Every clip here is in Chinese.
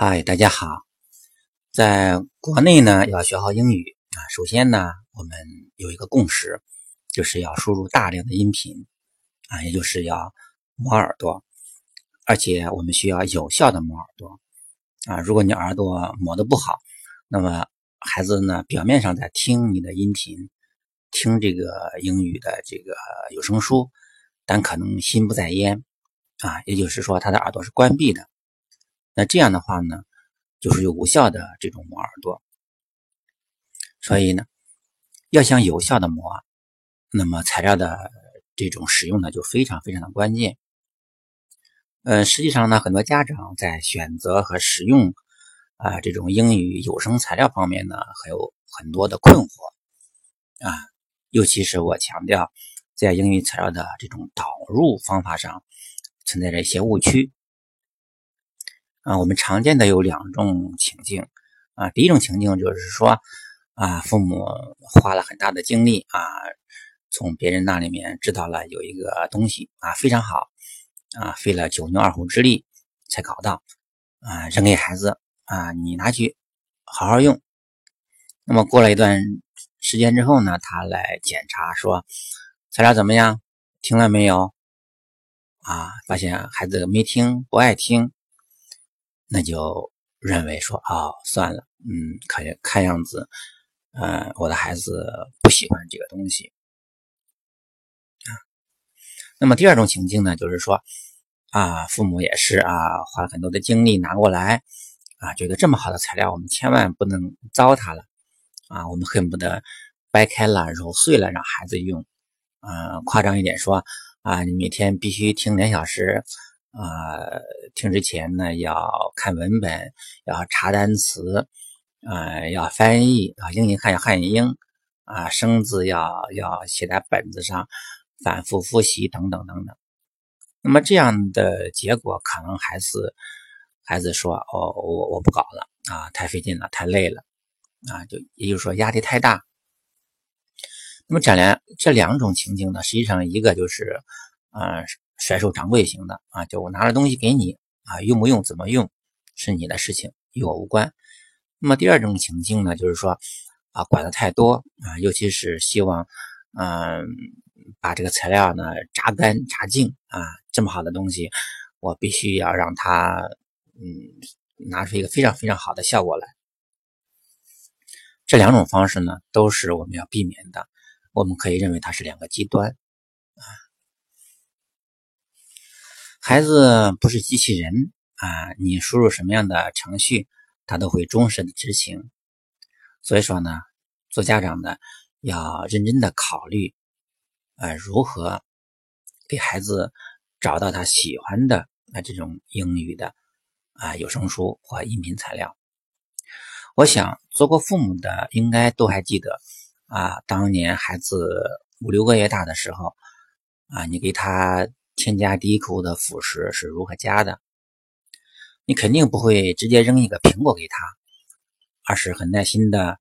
嗨，大家好。在国内呢，要学好英语啊，首先呢，我们有一个共识，就是要输入大量的音频啊，也就是要磨耳朵，而且我们需要有效的磨耳朵啊。如果你耳朵磨得不好，那么孩子呢，表面上在听你的音频，听这个英语的这个有声书，但可能心不在焉啊，也就是说，他的耳朵是关闭的。那这样的话呢，就是有无效的这种磨耳朵。所以呢，要想有效的磨，那么材料的这种使用呢，就非常非常的关键。呃，实际上呢，很多家长在选择和使用啊这种英语有声材料方面呢，还有很多的困惑啊，尤其是我强调，在英语材料的这种导入方法上存在着一些误区。啊，我们常见的有两种情境啊。第一种情境就是说，啊，父母花了很大的精力啊，从别人那里面知道了有一个东西啊，非常好啊，费了九牛二虎之力才搞到啊，扔给孩子啊，你拿去好好用。那么过了一段时间之后呢，他来检查说材料怎么样，听了没有？啊，发现孩子没听，不爱听。那就认为说哦，算了，嗯，看看样子，呃，我的孩子不喜欢这个东西啊。那么第二种情境呢，就是说啊，父母也是啊，花了很多的精力拿过来啊，觉得这么好的材料，我们千万不能糟蹋了啊，我们恨不得掰开了揉碎了让孩子用，啊，夸张一点说啊，你每天必须听两小时。啊，听之前呢要看文本，要查单词，啊，要翻译啊，英英汉要汉英，啊，生字要要写在本子上，反复复习等等等等。那么这样的结果，可能孩子孩子说：“哦，我我不搞了啊，太费劲了，太累了啊。”就也就是说压力太大。那么这两这两种情境呢，实际上一个就是，啊。甩手掌柜型的啊，就我拿了东西给你啊，用不用怎么用是你的事情，与我无关。那么第二种情境呢，就是说啊，管的太多啊，尤其是希望嗯把这个材料呢榨干榨净啊，这么好的东西，我必须要让它嗯拿出一个非常非常好的效果来。这两种方式呢，都是我们要避免的。我们可以认为它是两个极端啊。孩子不是机器人啊，你输入什么样的程序，他都会忠实的执行。所以说呢，做家长的要认真的考虑，呃，如何给孩子找到他喜欢的啊这种英语的啊有声书或音频材料。我想做过父母的应该都还记得啊，当年孩子五六个月大的时候啊，你给他。添加第一口的辅食是如何加的？你肯定不会直接扔一个苹果给他，而是很耐心的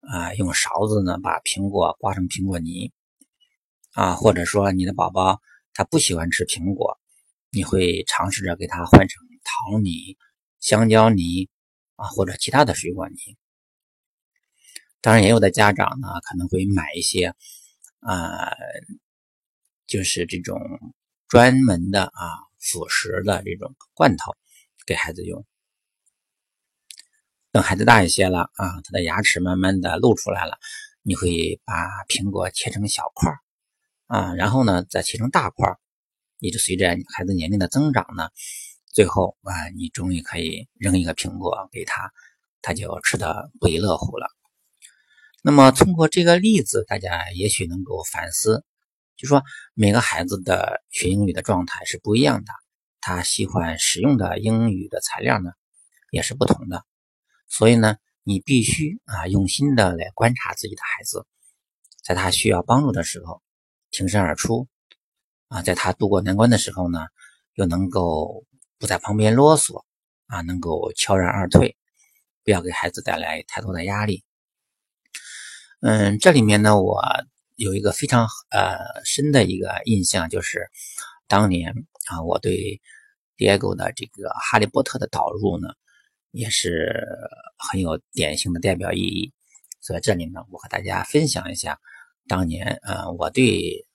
啊，用勺子呢把苹果刮成苹果泥啊，或者说你的宝宝他不喜欢吃苹果，你会尝试着给他换成桃泥、香蕉泥啊，或者其他的水果泥。当然，也有的家长呢可能会买一些啊，就是这种。专门的啊辅食的这种罐头给孩子用，等孩子大一些了啊，他的牙齿慢慢的露出来了，你会把苹果切成小块啊，然后呢再切成大块一直随着孩子年龄的增长呢，最后啊你终于可以扔一个苹果给他，他就吃的不亦乐乎了。那么通过这个例子，大家也许能够反思。就说每个孩子的学英语的状态是不一样的，他喜欢使用的英语的材料呢也是不同的，所以呢，你必须啊用心的来观察自己的孩子，在他需要帮助的时候挺身而出，啊，在他度过难关的时候呢，又能够不在旁边啰嗦，啊，能够悄然而退，不要给孩子带来太多的压力。嗯，这里面呢，我。有一个非常呃深的一个印象，就是当年啊，我对 Diego 的这个《哈利波特》的导入呢，也是很有典型的代表意义。所以这里呢，我和大家分享一下当年呃我对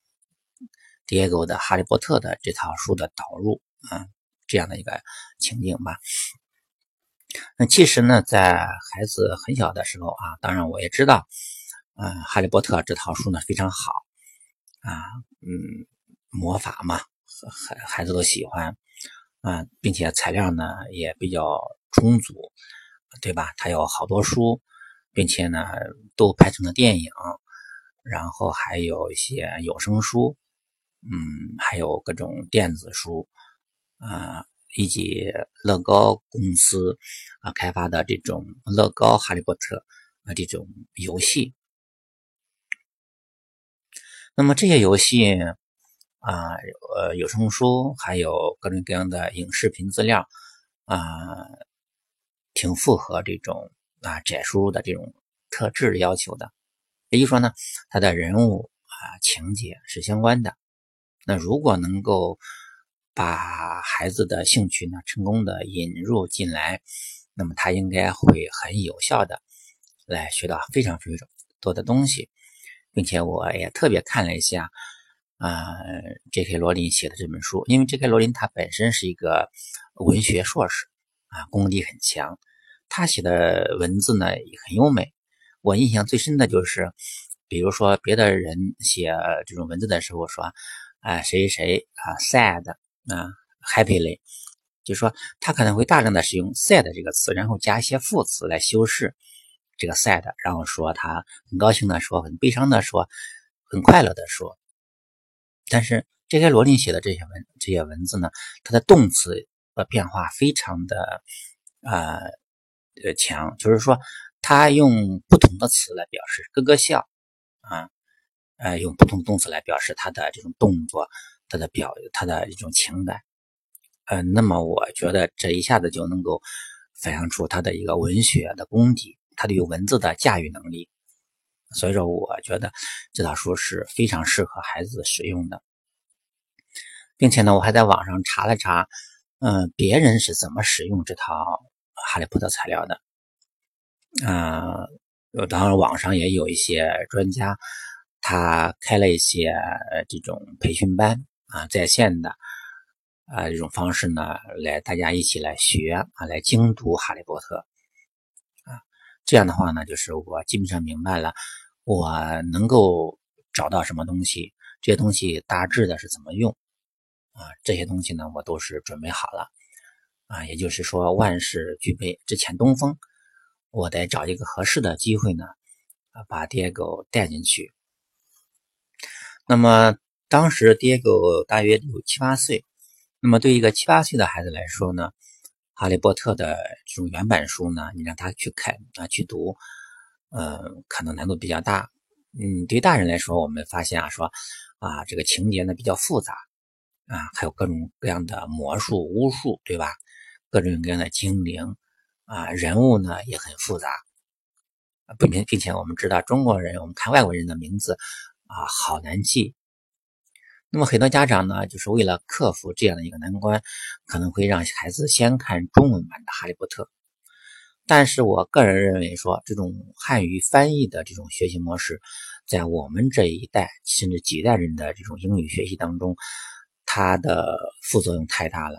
Diego 的《哈利波特》的这套书的导入啊这样的一个情景吧。那其实呢，在孩子很小的时候啊，当然我也知道，啊，《哈利波特》这套书呢非常好啊，嗯，魔法嘛，孩孩子都喜欢啊，并且材料呢也比较充足，对吧？它有好多书，并且呢都拍成了电影，然后还有一些有声书，嗯，还有各种电子书啊。以及乐高公司啊开发的这种乐高哈利波特啊这种游戏，那么这些游戏啊呃有声书还有各种各样的影视频资料啊，挺符合这种啊窄输入的这种特质要求的。也就是说呢，它的人物啊情节是相关的。那如果能够把孩子的兴趣呢成功的引入进来，那么他应该会很有效的来学到非常非常多的东西，并且我也特别看了一下啊，J.K. 罗琳写的这本书，因为 J.K. 罗琳他本身是一个文学硕士啊，功底很强，他写的文字呢也很优美。我印象最深的就是，比如说别的人写这种文字的时候说啊谁谁啊 sad。啊，happily，就是说他可能会大量的使用 sad 这个词，然后加一些副词来修饰这个 sad，然后说他很高兴的说，很悲伤的说，很快乐的说。但是这些罗琳写的这些文这些文字呢，它的动词的变化非常的啊呃强，就是说他用不同的词来表示咯咯笑啊，呃用不同动词来表示他的这种动作。他的表，他的一种情感，呃，那么我觉得这一下子就能够反映出他的一个文学的功底，他对文字的驾驭能力。所以说，我觉得这套书是非常适合孩子使用的，并且呢，我还在网上查了查，嗯，别人是怎么使用这套《哈利波特》材料的，啊，当然网上也有一些专家，他开了一些这种培训班。啊，在线的啊这种方式呢，来大家一起来学啊，来精读《哈利波特》，这样的话呢，就是我基本上明白了，我能够找到什么东西，这些东西大致的是怎么用啊，这些东西呢，我都是准备好了啊，也就是说万事俱备，只欠东风，我得找一个合适的机会呢，啊，把爹狗带进去，那么。当时爹狗大约有七八岁，那么对一个七八岁的孩子来说呢，《哈利波特》的这种原版书呢，你让他去看啊去读，呃，可能难度比较大。嗯，对大人来说，我们发现啊，说啊，这个情节呢比较复杂啊，还有各种各样的魔术、巫术，对吧？各种各样的精灵啊，人物呢也很复杂，并并且我们知道中国人，我们看外国人的名字啊，好难记。那么很多家长呢，就是为了克服这样的一个难关，可能会让孩子先看中文版的《哈利波特》。但是我个人认为说，这种汉语翻译的这种学习模式，在我们这一代甚至几代人的这种英语学习当中，它的副作用太大了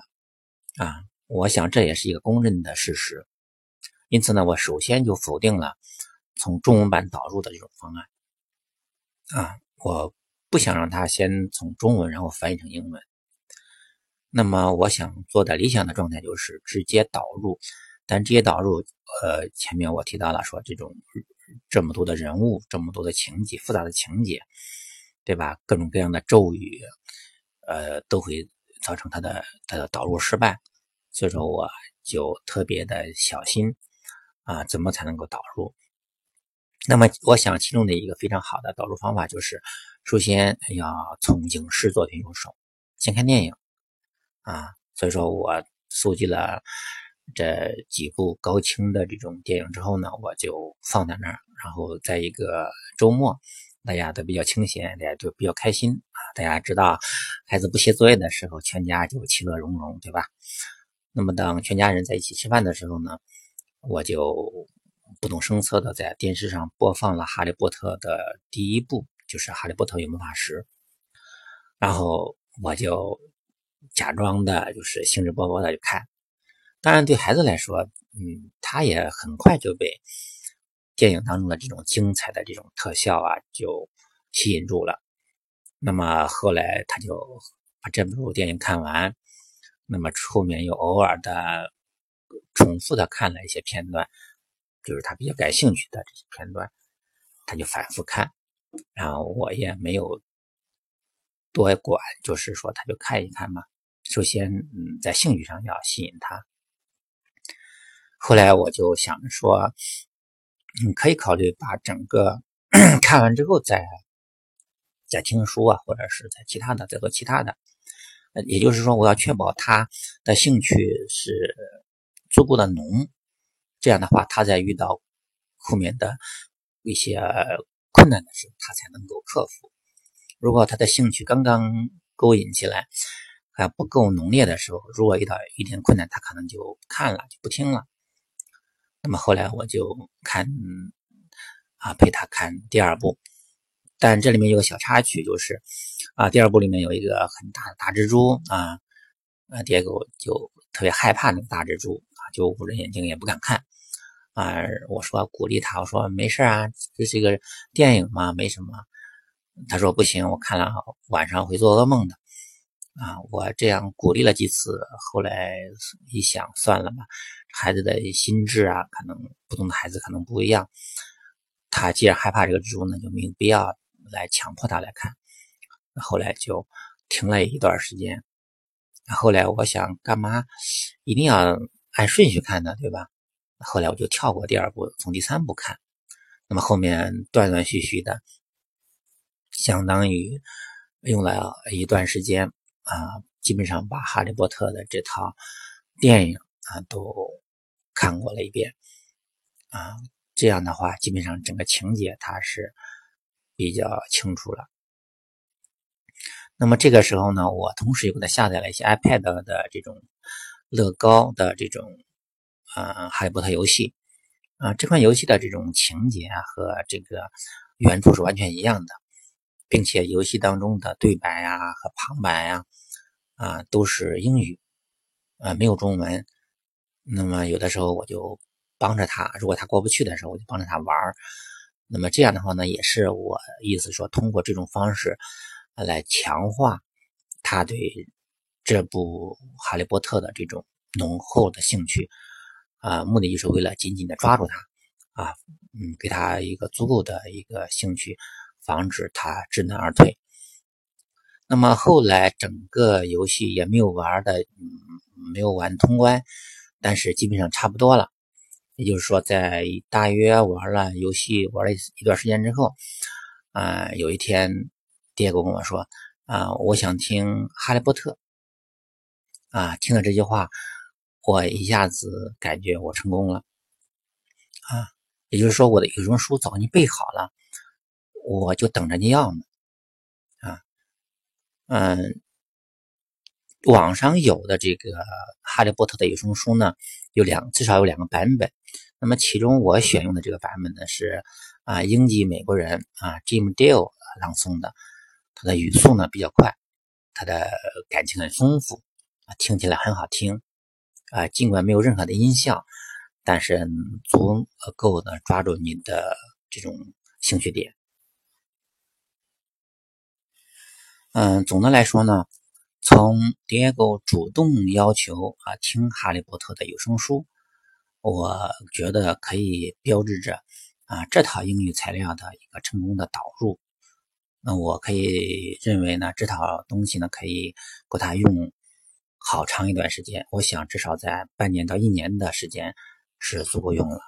啊！我想这也是一个公认的事实。因此呢，我首先就否定了从中文版导入的这种方案啊，我。不想让他先从中文然后翻译成英文，那么我想做的理想的状态就是直接导入，但直接导入，呃，前面我提到了说这种这么多的人物，这么多的情节，复杂的情节，对吧？各种各样的咒语，呃，都会造成它的它的导入失败，所以说我就特别的小心啊，怎么才能够导入？那么我想其中的一个非常好的导入方法就是。首先要从影视作品入手，先看电影啊。所以说我搜集了这几部高清的这种电影之后呢，我就放在那儿。然后在一个周末，大家都比较清闲，大家就比较开心啊。大家知道，孩子不写作业的时候，全家就其乐融融，对吧？那么当全家人在一起吃饭的时候呢，我就不动声色的在电视上播放了《哈利波特》的第一部，就是《哈利波特与魔法石》，然后我就假装的就是兴致勃勃的去看。当然，对孩子来说，嗯，他也很快就被电影当中的这种精彩的这种特效啊，就吸引住了。那么后来他就把这部电影看完，那么后面又偶尔的重复的看了一些片段，就是他比较感兴趣的这些片段，他就反复看，然后我也没有多管，就是说他就看一看嘛。首先，嗯，在兴趣上要吸引他。后来我就想着说，你可以考虑把整个 看完之后再。再听书啊，或者是在其他的，再做其他的，也就是说，我要确保他的兴趣是足够的浓，这样的话，他在遇到后面的一些困难的时候，他才能够克服。如果他的兴趣刚刚勾引起来，还不够浓烈的时候，如果遇到一点困难，他可能就看了就不听了。那么后来我就看啊，陪他看第二部。但这里面有个小插曲，就是啊，第二部里面有一个很大的大蜘蛛啊，啊，爹狗就特别害怕那个大蜘蛛啊，就捂着眼睛也不敢看啊。我说鼓励他，我说没事啊，这是一个电影嘛，没什么。他说不行，我看了晚上会做噩梦的啊。我这样鼓励了几次，后来一想算了吧，孩子的心智啊，可能不同的孩子可能不一样。他既然害怕这个蜘蛛呢，就没有必要。来强迫他来看，后来就停了一段时间。后来我想，干嘛一定要按顺序看呢？对吧？后来我就跳过第二部，从第三部看。那么后面断断续续的，相当于用了一段时间啊，基本上把《哈利波特》的这套电影啊都看过了一遍啊。这样的话，基本上整个情节它是。比较清楚了。那么这个时候呢，我同时又给他下载了一些 iPad 的这种乐高的这种啊哈利波特游戏啊，这款游戏的这种情节啊和这个原著是完全一样的，并且游戏当中的对白呀和旁白呀啊都是英语啊没有中文。那么有的时候我就帮着他，如果他过不去的时候，我就帮着他玩儿。那么这样的话呢，也是我意思说，通过这种方式来强化他对这部《哈利波特》的这种浓厚的兴趣啊，目的就是为了紧紧的抓住他啊，嗯，给他一个足够的一个兴趣，防止他知难而退。那么后来整个游戏也没有玩的，嗯，没有玩通关，但是基本上差不多了。也就是说，在大约玩了游戏玩了一段时间之后，啊，有一天，爹狗跟我说：“啊，我想听《哈利波特》。”啊，听了这句话，我一下子感觉我成功了。啊，也就是说，我的有声书早已经备好了，我就等着你要呢。啊，嗯。网上有的这个《哈利波特》的有声书呢，有两至少有两个版本。那么其中我选用的这个版本呢是啊，英籍美国人啊，Jim Dale 朗诵的，他的语速呢比较快，他的感情很丰富啊，听起来很好听啊。尽管没有任何的音效，但是足够的抓住你的这种兴趣点。嗯，总的来说呢。从 Diego 主动要求啊听《哈利波特》的有声书，我觉得可以标志着啊这套英语材料的一个成功的导入。那我可以认为呢，这套东西呢可以够他用好长一段时间。我想至少在半年到一年的时间是足够用了。